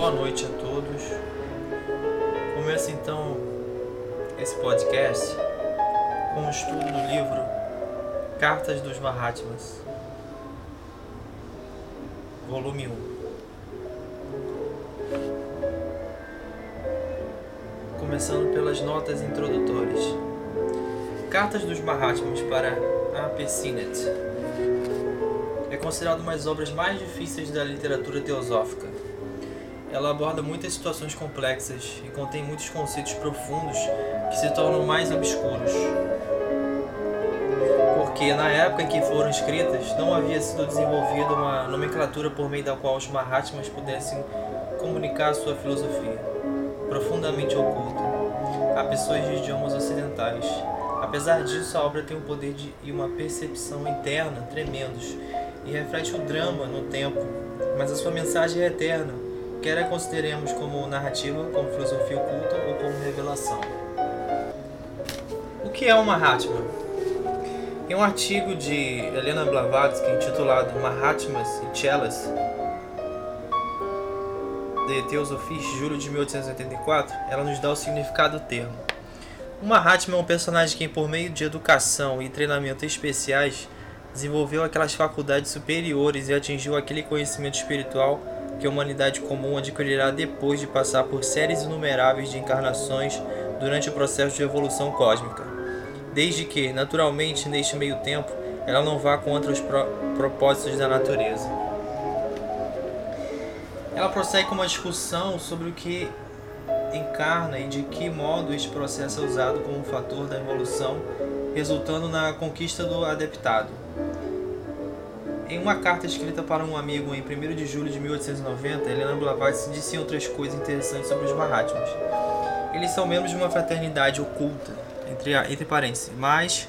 Boa noite a todos. Começa então esse podcast com o estudo do livro Cartas dos Mahatmas, volume 1. Começando pelas notas introdutórias. Cartas dos Mahatmas para a Persinet. É considerado uma das obras mais difíceis da literatura teosófica. Ela aborda muitas situações complexas e contém muitos conceitos profundos que se tornam mais obscuros. Porque na época em que foram escritas, não havia sido desenvolvida uma nomenclatura por meio da qual os Mahatmas pudessem comunicar sua filosofia, profundamente oculta, a pessoas de idiomas ocidentais. Apesar disso, a obra tem um poder de, e uma percepção interna tremendos e reflete o drama no tempo, mas a sua mensagem é eterna, quer a consideremos como narrativa, como filosofia oculta ou como revelação. O que é uma Mahatma? Em um artigo de Helena Blavatsky intitulado Mahatmas e Chelas, de Theosophies, julho de 1884, ela nos dá o significado do termo. O Mahatma é um personagem que, por meio de educação e treinamento especiais, desenvolveu aquelas faculdades superiores e atingiu aquele conhecimento espiritual que a humanidade comum adquirirá depois de passar por séries inumeráveis de encarnações durante o processo de evolução cósmica. Desde que, naturalmente, neste meio tempo, ela não vá contra os pro propósitos da natureza. Ela prossegue com uma discussão sobre o que encarna e de que modo este processo é usado como um fator da evolução, resultando na conquista do adeptado. Em uma carta escrita para um amigo em 1 de julho de 1890, Helena Blavatsky disse outras coisas interessantes sobre os Mahatmas. Eles são membros de uma fraternidade oculta, entre, entre parênteses, mas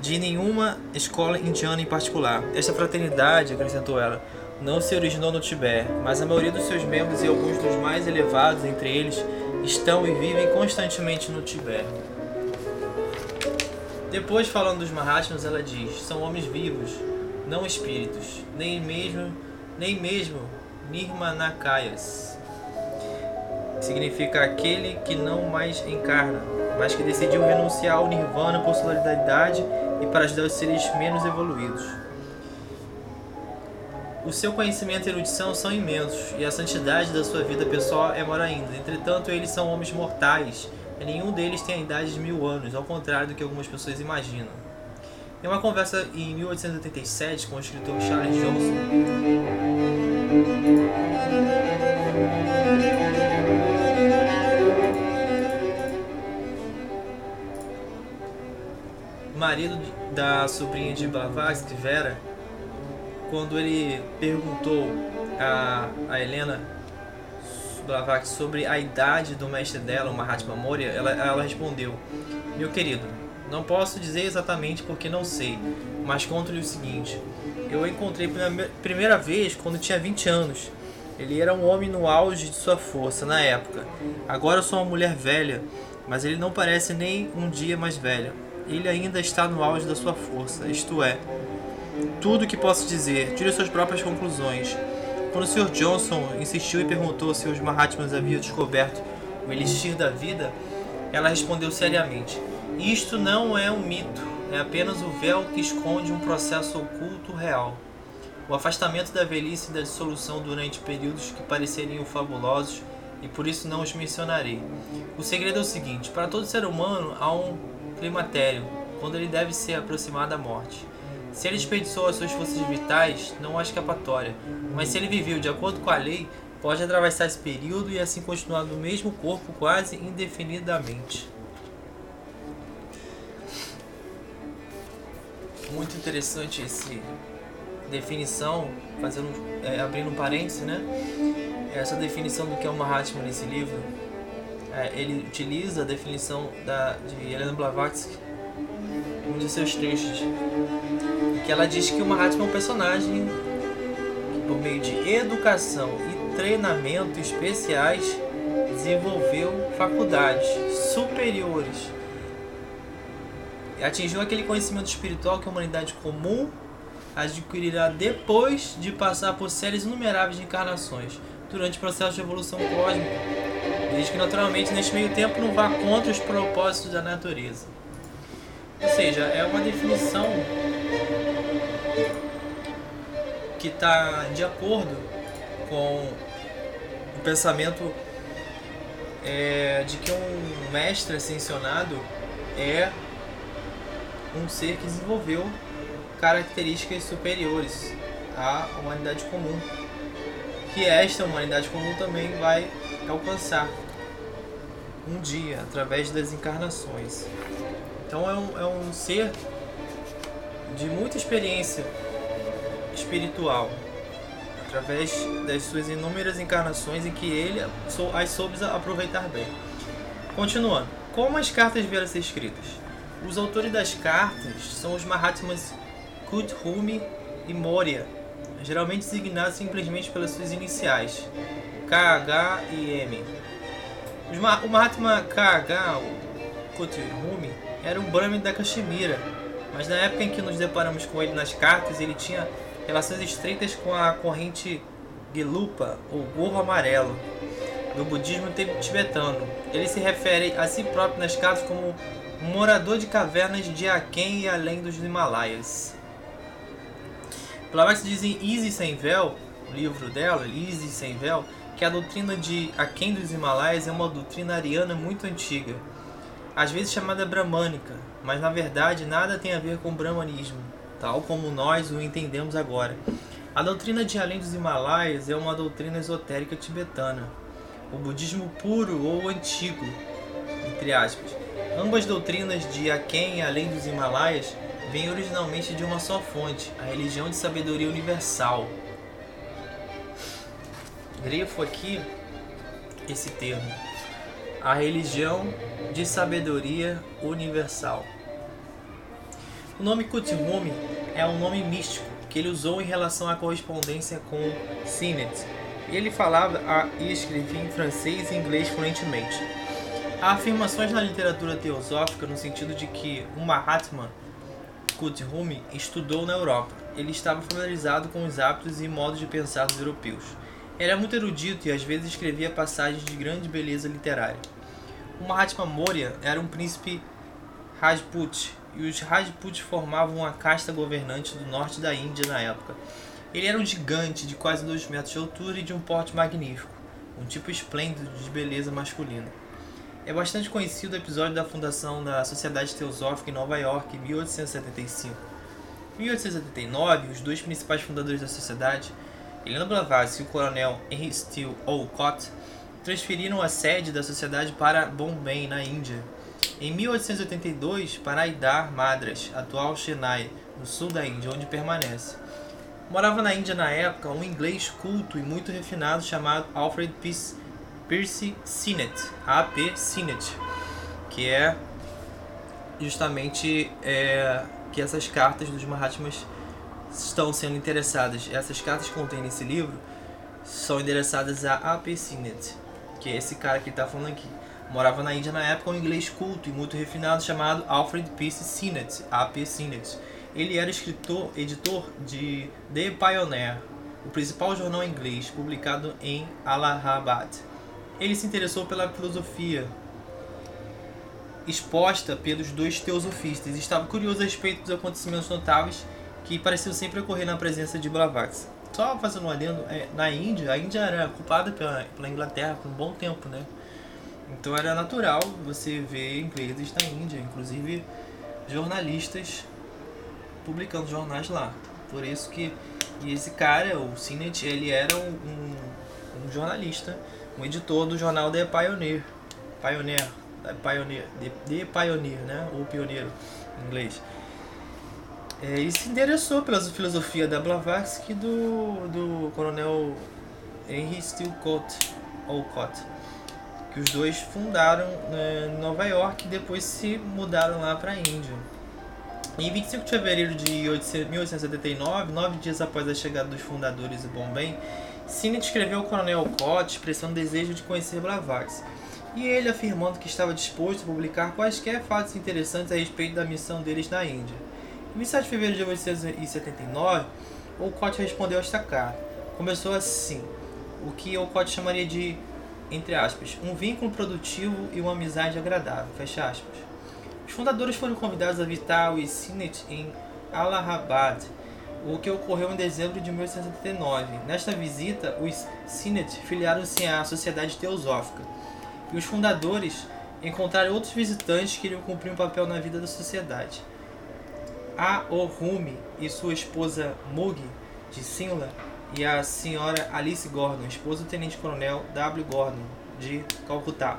de nenhuma escola indiana em particular. Esta fraternidade, acrescentou ela, não se originou no Tibete, mas a maioria dos seus membros e alguns dos mais elevados entre eles estão e vivem constantemente no Tibete. Depois, falando dos Mahatmas, ela diz: são homens vivos, não espíritos, nem mesmo, nem mesmo Nirmanakayas. Significa aquele que não mais encarna, mas que decidiu renunciar ao Nirvana por solidariedade e para ajudar os seres menos evoluídos. O seu conhecimento e erudição são imensos, e a santidade da sua vida pessoal é maior ainda. Entretanto, eles são homens mortais, e nenhum deles tem a idade de mil anos, ao contrário do que algumas pessoas imaginam. Em uma conversa em 1887 com o escritor Charles Johnson, marido da sobrinha de Blavatsky, Vera, quando ele perguntou a, a Helena Blavatsky sobre a idade do mestre dela, o Mahatma Moria, ela, ela respondeu: Meu querido, não posso dizer exatamente porque não sei, mas conto-lhe o seguinte: eu o encontrei pela primeira vez quando tinha 20 anos. Ele era um homem no auge de sua força na época. Agora sou uma mulher velha, mas ele não parece nem um dia mais velho. Ele ainda está no auge da sua força, isto é, tudo o que posso dizer, tire suas próprias conclusões. Quando o Sr. Johnson insistiu e perguntou se os Mahatmas haviam descoberto o elixir da vida, ela respondeu seriamente: Isto não é um mito, é apenas o véu que esconde um processo oculto real. O afastamento da velhice e da dissolução durante períodos que pareceriam fabulosos e por isso não os mencionarei. O segredo é o seguinte: para todo ser humano há um climatério, quando ele deve ser aproximado da morte. Se ele desperdiçou as suas forças vitais, não há escapatória, mas se ele viveu de acordo com a lei, pode atravessar esse período e assim continuar no mesmo corpo quase indefinidamente. Muito interessante esse definição, fazendo, é, abrindo um parêntese, né? Essa definição do que é o Mahatma nesse livro, é, ele utiliza a definição da, de Helena Blavatsky, um de seus trechos, que ela diz que o Mahatma é um personagem que, por meio de educação e treinamento especiais, desenvolveu faculdades superiores atingiu aquele conhecimento espiritual que a humanidade comum adquirirá depois de passar por séries inumeráveis de encarnações. durante o processo de evolução cósmica, desde que naturalmente neste meio tempo não vá contra os propósitos da natureza. Ou seja, é uma definição que está de acordo com o pensamento é, de que um mestre ascensionado é um ser que desenvolveu características superiores à humanidade comum, que esta humanidade comum também vai alcançar um dia através das encarnações. Então é um, é um ser de muita experiência espiritual, através das suas inúmeras encarnações em que ele as soube aproveitar bem. Continuando, como as cartas vieram a ser escritas? Os autores das cartas são os Mahatmas Kuthumi e Moria, geralmente designados simplesmente pelas suas iniciais, KH e M. O Mahatma KH, o Kuthumi, era um Brahmin da Caxemira, mas na época em que nos deparamos com ele nas cartas, ele tinha relações estreitas com a corrente Gelupa, ou gorro amarelo, do budismo tibetano. Ele se refere a si próprio nas cartas como um morador de cavernas de Aken e além dos Himalaias. Blavatsky diz em Easy Sem Véu, o livro dela, Easy Sem Véu, que a doutrina de Aken dos Himalaias é uma doutrina ariana muito antiga, às vezes chamada bramânica, mas na verdade nada tem a ver com o brahmanismo tal como nós o entendemos agora. A doutrina de além dos Himalaias é uma doutrina esotérica tibetana, o budismo puro ou antigo, entre aspas. Ambas doutrinas de Aken e além dos Himalaias vêm originalmente de uma só fonte, a religião de sabedoria universal. Grifo aqui esse termo. A religião de sabedoria universal. O nome Kuthumi é um nome místico que ele usou em relação à correspondência com Sinet. Ele falava e escrevia em francês e inglês fluentemente. Há afirmações na literatura teosófica no sentido de que o Mahatma Kuthumi estudou na Europa. Ele estava familiarizado com os hábitos e modos de pensar dos europeus. Era muito erudito e às vezes escrevia passagens de grande beleza literária. O Mahatma Moria era um príncipe Rajput e os Rajputs formavam uma casta governante do norte da Índia na época. Ele era um gigante de quase 2 metros de altura e de um porte magnífico, um tipo esplêndido de beleza masculina. É bastante conhecido o episódio da fundação da Sociedade Teosófica em Nova York em 1875. Em 1879, os dois principais fundadores da sociedade, Helena Blavatsky e o coronel Henry Steele Olcott, transferiram a sede da sociedade para Bombay, na Índia, em 1882, para Aidar Madras, atual Chennai, no sul da Índia, onde permanece. Morava na Índia na época um inglês culto e muito refinado chamado Alfred Percy Sinnett, A.P. Sinnett, que é justamente é, que essas cartas dos Mahatmas estão sendo interessadas. Essas cartas que contêm nesse livro são endereçadas a A.P. Sinnett, que é esse cara que está falando aqui. Morava na Índia na época um inglês culto e muito refinado chamado Alfred Peace Sinnett, A.P. Sinnett. Ele era escritor, editor de The Pioneer, o principal jornal inglês publicado em Allahabad. Ele se interessou pela filosofia exposta pelos dois teosofistas estava curioso a respeito dos acontecimentos notáveis que pareciam sempre ocorrer na presença de Blavatsky. Só fazendo um adendo, é, na Índia, a Índia era ocupada pela, pela Inglaterra por um bom tempo, né? Então era natural você ver ingleses na Índia, inclusive jornalistas publicando jornais lá. Por isso que esse cara, o Sinet, ele era um, um, um, jornalista, um editor do jornal The Pioneer. Pioneer, The Pioneer, The, Pioneer, né? Ou Pioneiro, em inglês. É, e se interessou pela filosofia da Blavatsky do, do coronel Henry Steele Olcott que os dois fundaram né, Nova York e depois se mudaram lá para a Índia. Em 25 de fevereiro de 1879, nove dias após a chegada dos fundadores de Bombay, Sinnett escreveu ao coronel Cott expressando desejo de conhecer Blavatsky, e ele afirmando que estava disposto a publicar quaisquer fatos interessantes a respeito da missão deles na Índia. Em 27 de fevereiro de 1879, Olcott respondeu a esta carta. Começou assim: o que Alcott chamaria de, entre aspas, um vínculo produtivo e uma amizade agradável, fecha aspas. Os fundadores foram convidados a visitar o Sinet em Allahabad, o que ocorreu em dezembro de 1879. Nesta visita, os Sinet filiaram-se à Sociedade Teosófica, e os fundadores encontraram outros visitantes que iriam cumprir um papel na vida da sociedade. A Rumi e sua esposa Mugi, de Simla, e a senhora Alice Gordon, esposa do tenente-coronel W. Gordon, de Calcutá.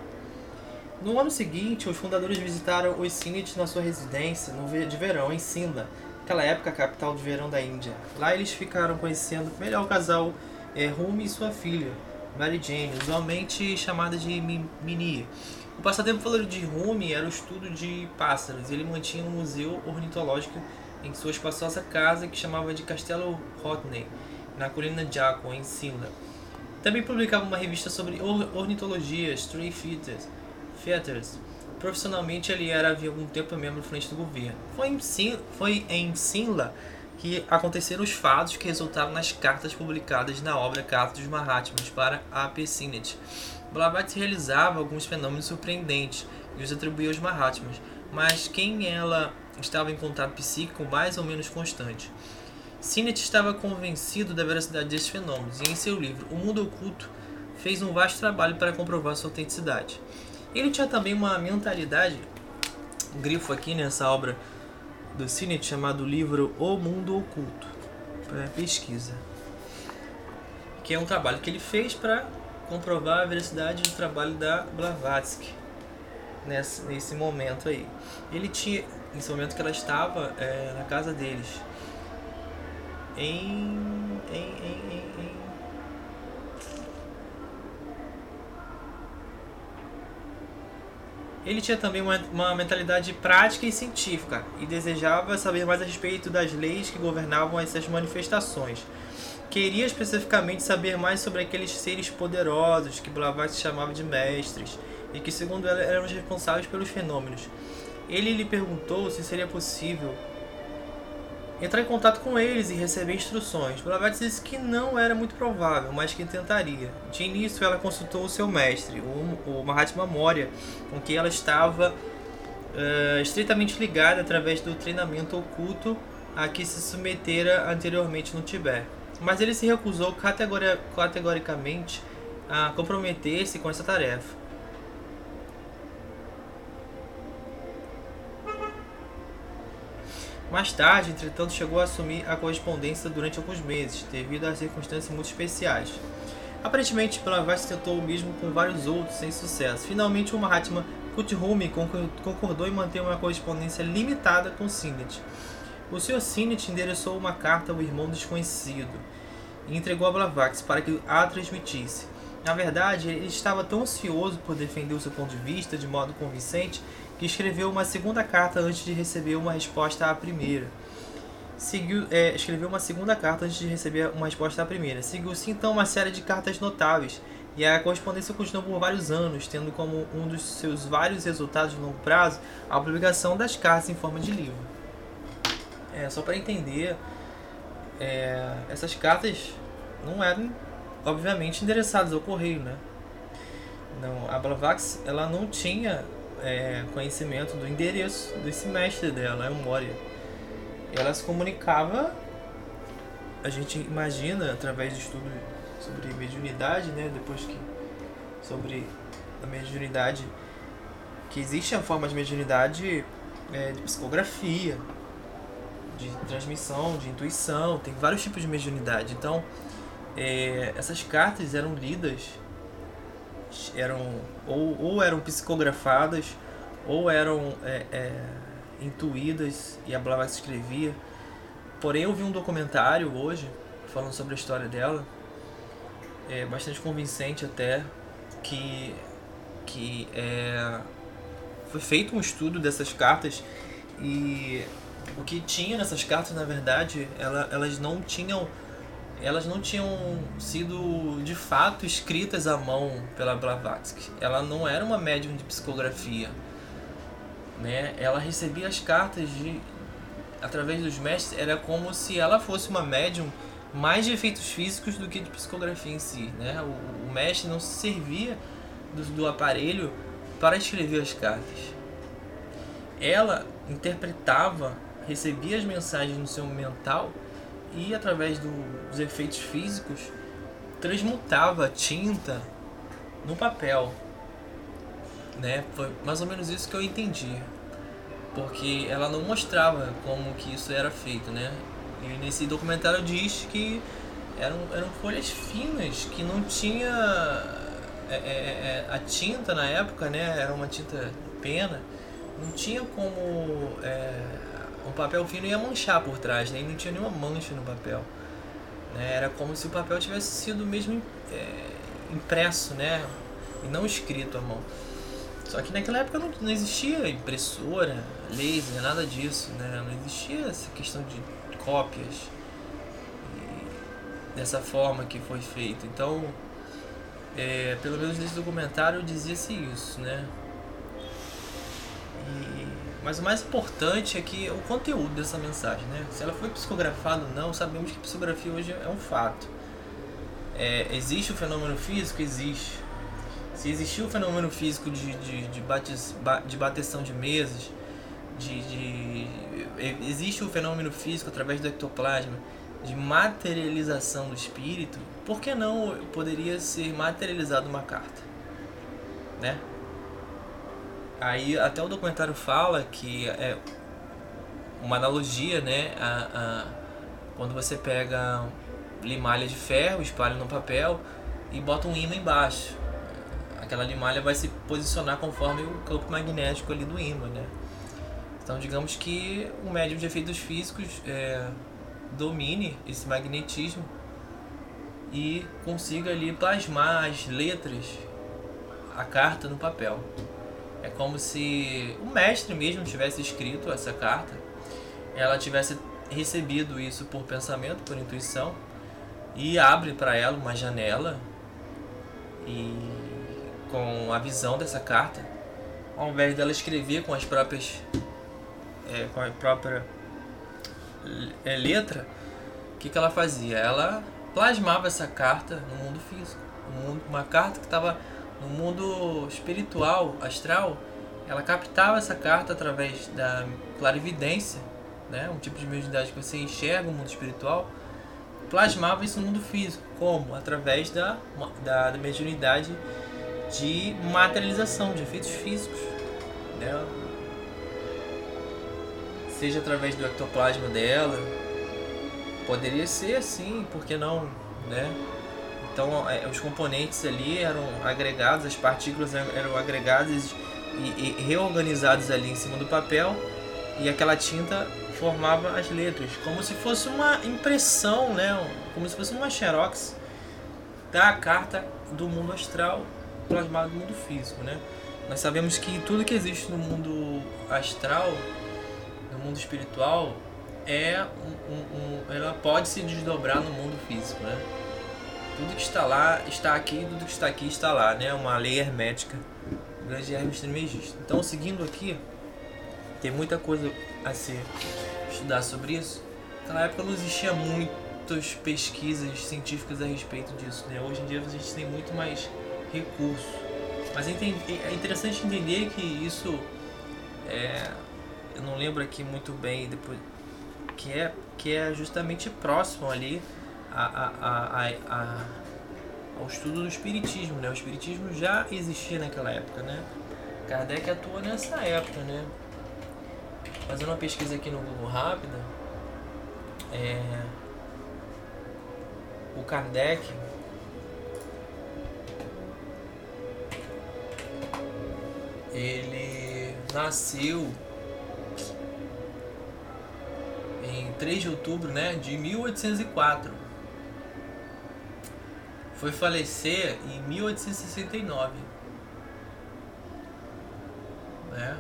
No ano seguinte, os fundadores visitaram os Sinet na sua residência de verão em Simla, naquela época a capital de verão da Índia. Lá eles ficaram conhecendo melhor o casal é, Rumi e sua filha, Mary Jane, usualmente chamada de Minnie. O passatempo favorito de Rumi era o estudo de pássaros. Ele mantinha um museu ornitológico em sua espaçosa casa que chamava de Castelo Hotney, na colina Jaco, em Simla. Também publicava uma revista sobre ornitologia, Stray Feathers. Feathers. Profissionalmente, ele era havia algum tempo membro do frente do governo. Foi em, Sim, foi em que aconteceram os fatos que resultaram nas cartas publicadas na obra Cartas dos Mahatmas para a Pessinet. Blavatsky realizava alguns fenômenos surpreendentes e os atribuía aos Mahatmas, mas quem ela estava em contato psíquico mais ou menos constante. Sinnett estava convencido da veracidade desses fenômenos e, em seu livro O Mundo Oculto, fez um vasto trabalho para comprovar sua autenticidade. Ele tinha também uma mentalidade, um grifo aqui nessa obra do Sinnett chamado livro O Mundo Oculto, para pesquisa, que é um trabalho que ele fez para comprovar a veracidade do trabalho da Blavatsky nesse, nesse momento aí. Ele tinha, nesse momento que ela estava é, na casa deles, em, em, em, em Ele tinha também uma, uma, mentalidade prática e científica e desejava saber mais a respeito das leis que governavam essas manifestações. Queria especificamente saber mais sobre aqueles seres poderosos que Blavatsky chamava de mestres e que, segundo ela, eram os responsáveis pelos fenômenos. Ele lhe perguntou se seria possível entrar em contato com eles e receber instruções. Blavatsky disse que não era muito provável, mas que tentaria. De início, ela consultou o seu mestre, o, Mahatma Moria, com quem ela estava uh, estritamente ligada através do treinamento oculto a que se submetera anteriormente no Tibete. Mas ele se recusou categori categoricamente a comprometer-se com essa tarefa. Mais tarde, entretanto, chegou a assumir a correspondência durante alguns meses, devido a circunstâncias muito especiais. Aparentemente, Blavatsky tentou o mesmo com vários outros sem sucesso. Finalmente, o Mahatma Kuthumi concordou em manter uma correspondência limitada com Sinnett. O Sr. Sinnett endereçou uma carta ao irmão desconhecido e entregou a Blavatsky para que a transmitisse. Na verdade, ele estava tão ansioso por defender o seu ponto de vista de modo convincente que escreveu uma segunda carta antes de receber uma resposta à primeira. Seguiu, é, escreveu uma segunda carta antes de receber uma resposta à primeira. Seguiu-se então uma série de cartas notáveis, e a correspondência continuou por vários anos, tendo como um dos seus vários resultados de longo prazo a publicação das cartas em forma de livro. É, só para entender, é, essas cartas não eram, obviamente, endereçadas ao correio, né? Não, a Blavax ela não tinha é, conhecimento do endereço desse mestre dela, é o Moria. Ela se comunicava, a gente imagina, através de estudo sobre mediunidade, né, depois que sobre a mediunidade, que existe a forma de mediunidade é, de psicografia, de transmissão, de intuição, tem vários tipos de mediunidade. Então, é, essas cartas eram lidas eram ou, ou eram psicografadas ou eram é, é, intuídas e a Blavatsky escrevia. Porém, eu vi um documentário hoje falando sobre a história dela, é bastante convincente até, que, que é, foi feito um estudo dessas cartas e o que tinha nessas cartas, na verdade, ela, elas não tinham elas não tinham sido de fato escritas à mão pela Blavatsky. Ela não era uma médium de psicografia. Né? Ela recebia as cartas de através dos mestres, era como se ela fosse uma médium mais de efeitos físicos do que de psicografia em si. Né? O, o mestre não se servia do, do aparelho para escrever as cartas. Ela interpretava, recebia as mensagens no seu mental e, através do, dos efeitos físicos, transmutava tinta no papel. Né? Foi mais ou menos isso que eu entendi. Porque ela não mostrava como que isso era feito, né? E nesse documentário diz que eram, eram folhas finas, que não tinha é, é, é, a tinta na época, né? Era uma tinta pena, não tinha como é, um papel fino ia manchar por trás, né? Não tinha nenhuma mancha no papel. Né? Era como se o papel tivesse sido mesmo é, impresso, né? E não escrito à mão. Só que naquela época não, não existia impressora, laser, nada disso, né? Não existia essa questão de cópias dessa forma que foi feito. Então, é, pelo menos nesse documentário dizia-se isso, né? Mas o mais importante é que o conteúdo dessa mensagem, né? Se ela foi psicografada ou não, sabemos que psicografia hoje é um fato. É, existe o fenômeno físico? Existe. Se existiu o fenômeno físico de, de, de, bates, de bateção de mesas, de, de, existe o fenômeno físico através do ectoplasma de materialização do espírito, por que não poderia ser materializada uma carta? Né? Aí até o documentário fala que é uma analogia, né? A, a, quando você pega limalha de ferro, espalha no papel e bota um ímã embaixo. Aquela limalha vai se posicionar conforme o campo magnético ali do ímã, né? Então digamos que o médium de efeitos físicos é, domine esse magnetismo e consiga ali plasmar as letras, a carta no papel. É como se o mestre mesmo tivesse escrito essa carta, ela tivesse recebido isso por pensamento, por intuição, e abre para ela uma janela e com a visão dessa carta, ao invés dela escrever com as próprias é, com a própria é, letra, o que, que ela fazia? Ela plasmava essa carta no mundo físico. mundo, uma carta que estava no mundo espiritual, astral, ela captava essa carta através da clarividência, né? um tipo de mediunidade que você enxerga o mundo espiritual, plasmava isso no mundo físico. Como? Através da, da, da mediunidade de materialização, de efeitos físicos. Né? seja através do ectoplasma dela. Poderia ser assim, por que não, né? Então, é, os componentes ali eram agregados, as partículas eram agregadas e, e reorganizadas ali em cima do papel e aquela tinta formava as letras, como se fosse uma impressão, né? Como se fosse uma xerox da carta do mundo astral plasmado no mundo físico, né? Nós sabemos que tudo que existe no mundo astral mundo espiritual é um, um, um, ela pode se desdobrar no mundo físico, né? Tudo que está lá está aqui, tudo que está aqui está lá, né? Uma lei hermética, grande Hermes Trismegisto. Então, seguindo aqui, tem muita coisa a se estudar sobre isso. Naquela época não existia muitas pesquisas científicas a respeito disso, né? Hoje em dia a gente tem muito mais recurso. Mas é interessante entender que isso é, eu não lembro aqui muito bem depois que é que é justamente próximo ali a, a, a, ao estudo do espiritismo, né? O espiritismo já existia naquela época, né? Kardec atua nessa época, né? Fazendo uma pesquisa aqui no Google rápida, é, o Kardec ele nasceu em 3 de outubro né, de 1804. Foi falecer em 1869. Né?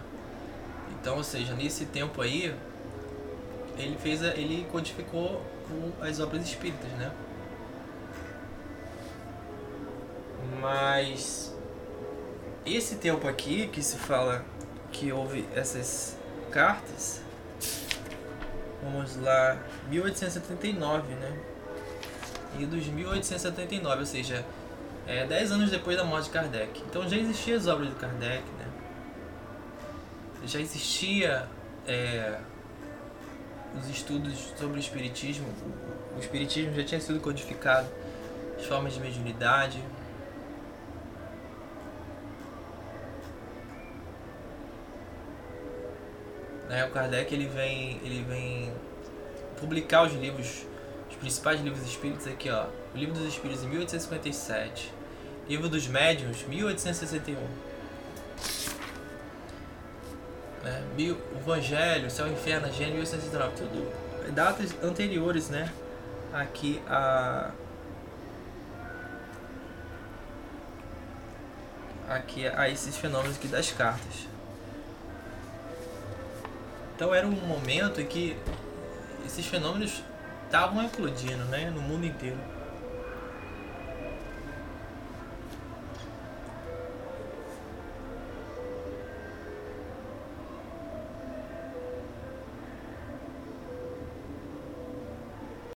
Então, ou seja, nesse tempo aí, ele fez a, ele codificou as obras espíritas, né? Mas esse tempo aqui que se fala que houve essas cartas Vamos lá, 1879, né? E dos 1879, ou seja, é, 10 anos depois da morte de Kardec. Então já existiam as obras do Kardec, né? já existia é, os estudos sobre o Espiritismo, o Espiritismo já tinha sido codificado, as formas de mediunidade. Né, o Kardec ele vem, ele vem publicar os livros, os principais livros espíritas aqui, ó. O Livro dos Espíritos em 1857, Livro dos Médiuns 1861. Né? O Evangelho, Céu e Inferno, Gênero 1869, tudo datas anteriores, né? Aqui a aqui a esses fenômenos aqui das cartas. Então era um momento em que esses fenômenos estavam eclodindo, né, no mundo inteiro.